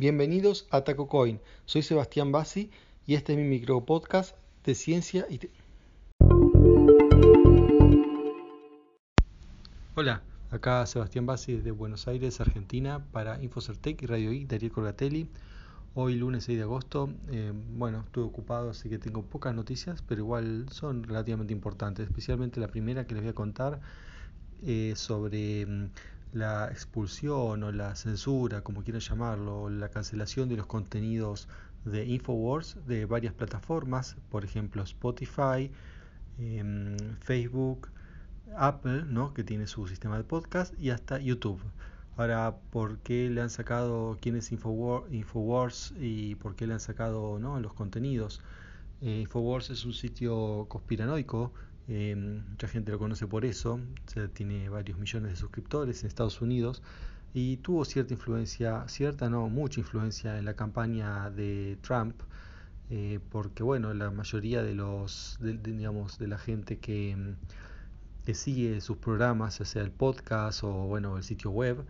Bienvenidos a TacoCoin. Soy Sebastián Bassi y este es mi micro podcast de ciencia y Hola, acá Sebastián Bassi desde Buenos Aires, Argentina, para Infocertec y Radio I, Darío Corgatelli. Hoy lunes 6 de agosto, eh, bueno, estuve ocupado así que tengo pocas noticias, pero igual son relativamente importantes, especialmente la primera que les voy a contar eh, sobre mm, la expulsión o la censura, como quieran llamarlo, la cancelación de los contenidos de Infowars de varias plataformas, por ejemplo Spotify, em, Facebook, Apple, ¿no? que tiene su sistema de podcast, y hasta YouTube. Ahora, ¿por qué le han sacado quién es Infowars, y por qué le han sacado ¿no? los contenidos? Eh, Infowars es un sitio conspiranoico eh, mucha gente lo conoce por eso, tiene varios millones de suscriptores en Estados Unidos y tuvo cierta influencia, cierta no, mucha influencia en la campaña de Trump, eh, porque bueno, la mayoría de los, digamos, de la gente que, que, sigue sus programas, ya sea el podcast o bueno, el sitio web,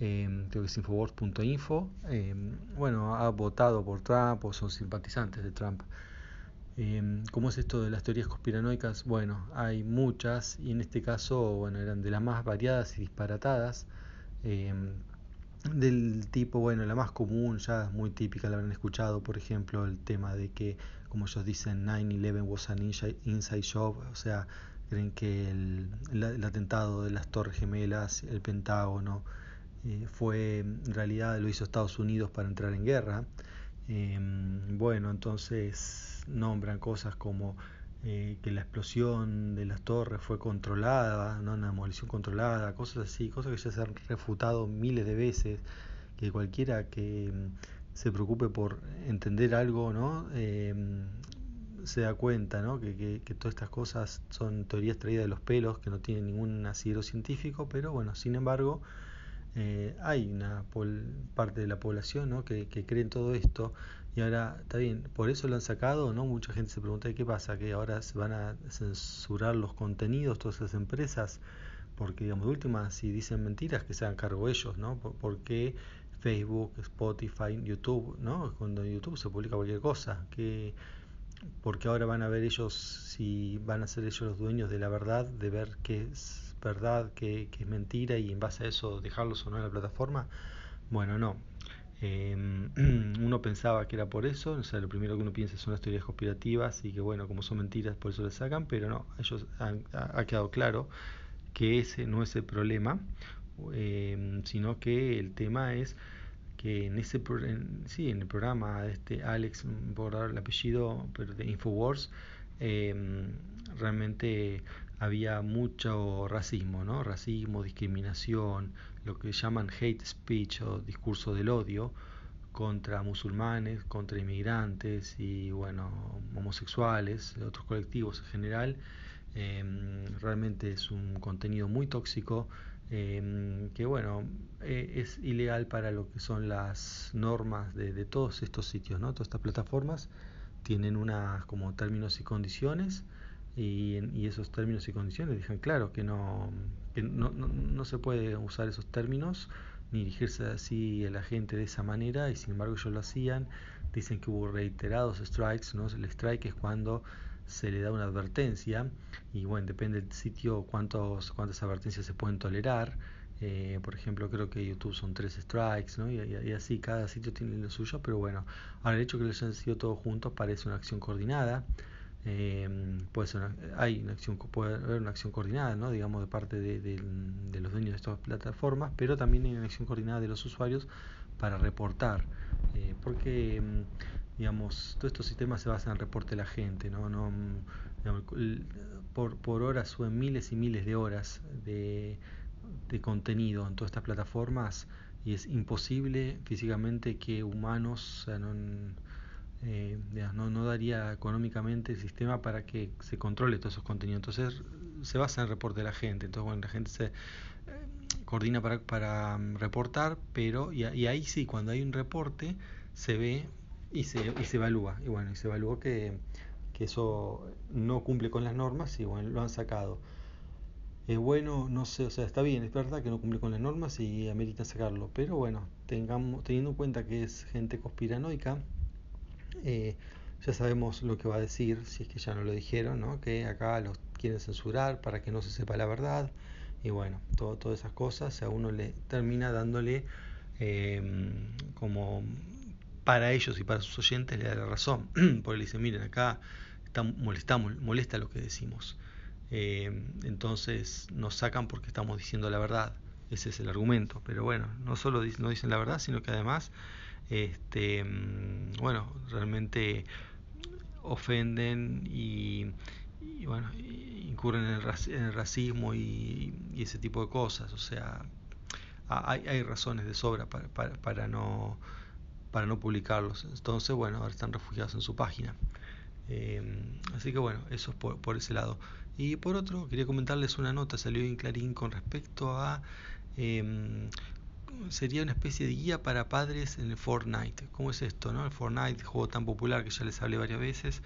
eh, creo que es infowars.info, eh, bueno, ha votado por Trump o son simpatizantes de Trump. Eh, ¿Cómo es esto de las teorías conspiranoicas? Bueno, hay muchas y en este caso, bueno, eran de las más variadas y disparatadas. Em, del tipo, bueno, la más común, ya es muy típica, la habrán escuchado, por ejemplo, el tema de que, como ellos dicen, 9-11 was an inside job, o sea, creen que el, el, atentado de las Torres Gemelas, el Pentágono, eh, fue, en realidad lo hizo Estados Unidos para entrar en guerra. Em, bueno, entonces nombran cosas como eh, que la explosión de las torres fue controlada, ¿no? una demolición controlada, cosas así, cosas que ya se han refutado miles de veces, que cualquiera que mm, se preocupe por entender algo, ¿no? Em, se da cuenta ¿no? Que, que, todas estas cosas son teorías traídas de los pelos, que no tienen ningún asidero científico, pero bueno, sin embargo, eh, hay una parte de la población ¿no? que, cree en todo esto y ahora, está bien, por eso lo han sacado, ¿no? Mucha gente se pregunta, ¿qué pasa? Que ahora se van a censurar los contenidos, todas esas empresas, porque, digamos, de última, si dicen mentiras, que se hagan cargo ellos, ¿no? ¿Por, qué Facebook, Spotify, YouTube, ¿no? Cuando en YouTube se publica cualquier cosa, que porque ahora van a ver ellos si van a ser ellos los dueños de la verdad, de ver qué es verdad, qué, qué es mentira y en base a eso dejarlos o no en la plataforma. Bueno, no, Em, uno pensaba que era por eso, o sea, lo primero que uno piensa son las teorías conspirativas y que bueno, como son mentiras, por eso le sacan, pero no, ellos han, ha, quedado claro que ese no es el problema, em, sino que el tema es que en ese sí, en el programa de este Alex, por el apellido, pero de Infowars, em, realmente había mucho racismo, ¿no? Racismo, discriminación, lo que llaman hate speech o discurso del odio contra musulmanes, contra inmigrantes y bueno, homosexuales, otros colectivos en general. Em, realmente es un contenido muy tóxico em, que bueno, e, es ilegal para lo que son las normas de, de, todos estos sitios, ¿no? Todas estas plataformas tienen unas como términos y condiciones y, y esos términos y condiciones dejan claro que no que no, no, no, se puede usar esos términos ni dirigirse así a la gente de esa manera y sin embargo ellos lo hacían. Dicen que hubo reiterados strikes no el strike es cuando se le da una advertencia y bueno depende del sitio cuántos cuántas advertencias se pueden tolerar eh, por ejemplo creo que YouTube son tres strikes ¿no? y, así cada sitio tiene lo suyo pero bueno ahora el hecho que les hayan sido todos juntos parece una acción coordinada. Eh, puede ser hay una acción puede haber una acción coordinada no digamos de parte de, los dueños de estas plataformas pero también hay una acción coordinada de los usuarios para reportar. Eh, porque mm, digamos todos estos sistemas se basan en reporte de la gente no no por, por hora suben miles y miles de horas de, de contenido en todas estas plataformas y es imposible físicamente que humanos no, eh, no, daría económicamente el sistema para que se controle todos esos contenidos. Entonces se basa en el reporte de la gente. Entonces, bueno, la gente se eh, coordina para, para mm, reportar, pero y, ahí sí, cuando hay un reporte, se ve y se, y se evalúa. Y bueno, y se evalúa que, que eso no cumple con las normas y bueno, lo han sacado. Es bueno, no sé, o sea, está bien, es verdad que no cumple con las normas y amerita sacarlo, pero bueno, tengamos, teniendo en cuenta que es gente conspiranoica, eh, ya sabemos lo que va a decir, si es que ya no lo dijeron, ¿no? que acá los quieren censurar para que no se sepa la verdad, y bueno, todo, todas esas cosas a uno le termina dándole em, como para ellos y para sus oyentes le da la razón, porque le dicen, miren, acá está, molesta lo que decimos. Eh, entonces nos sacan porque estamos diciendo la verdad. Ese es el argumento. Pero bueno, no solo no dicen la verdad, sino que además, este, mm, bueno, realmente ofenden y, bueno, incurren en el, racismo y, ese tipo de cosas. O sea, hay, hay razones de sobra para, para, no para no publicarlos. Entonces, bueno, ahora están refugiados en su página. Eh, así que bueno, eso es por, por ese lado. Y por otro, quería comentarles una nota, salió en Clarín con respecto a... Em, sería una especie de guía para padres en el Fortnite. ¿Cómo es esto? No? El Fortnite, juego tan popular que ya les hablé varias veces.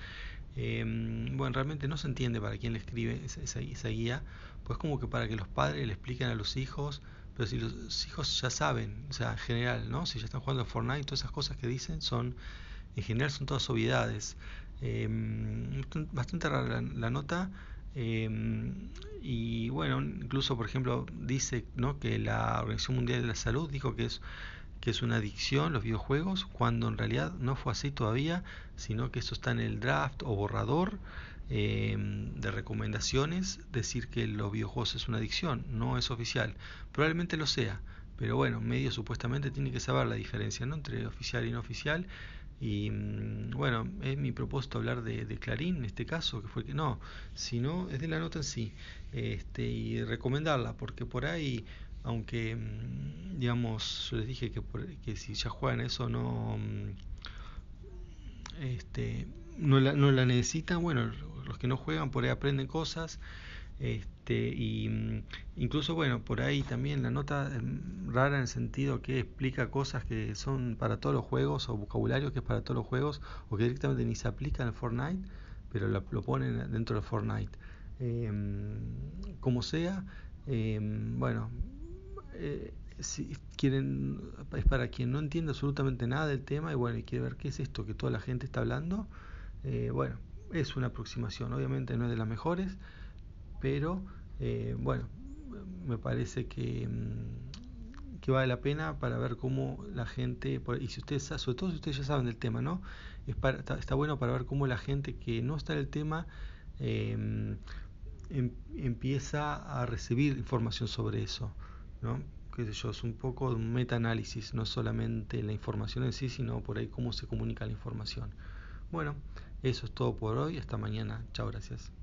Em, bueno, realmente no se entiende para quién le escribe esa, guía, pues como que para que los padres le expliquen a los hijos, pero si los hijos ya saben, o sea, en general, ¿no? Si ya están jugando Fortnite, todas esas cosas que dicen son, en general son todas obviedades. Em, bastante rara la nota, Em, y bueno, incluso por ejemplo dice ¿no? que la Organización Mundial de la Salud dijo que es, que es una adicción los videojuegos, cuando en realidad no fue así todavía, sino que eso está en el draft o borrador em, de recomendaciones, decir que los videojuegos es una adicción, no es oficial, probablemente lo sea, pero bueno, medio supuestamente tiene que saber la diferencia ¿no? entre oficial y no oficial y mm, bueno, es mi propósito hablar de, Clarín en este caso, que fue que no, sino es de la nota en sí, este, y recomendarla, porque por ahí, aunque, mm, digamos, yo les dije que, que si ya juegan eso no, mm, este, no, la, no la necesitan, bueno, los que no juegan por ahí aprenden cosas este, y mm, incluso, bueno, por ahí también la nota rara en el sentido que explica cosas que son para todos los juegos o vocabulario que es para todos los juegos o que directamente ni se aplica en Fortnite, pero lo, ponen dentro de Fortnite. Em, como sea, em, bueno, eh, si quieren, es para quien no entiende absolutamente nada del tema y bueno, y quiere ver qué es esto que toda la gente está hablando, eh, bueno, es una aproximación, obviamente no es de las mejores pero eh, bueno, me parece que, mm, que, vale la pena para ver cómo la gente, y si ustedes, sobre todo si ustedes ya saben del tema, ¿no? Es está, bueno para ver cómo la gente que no está en el tema em, em, empieza a recibir información sobre eso, ¿no? qué sé yo, es un poco un meta-análisis, no solamente la información en sí, sino por ahí cómo se comunica la información. Bueno, eso es todo por hoy, hasta mañana, chao, gracias.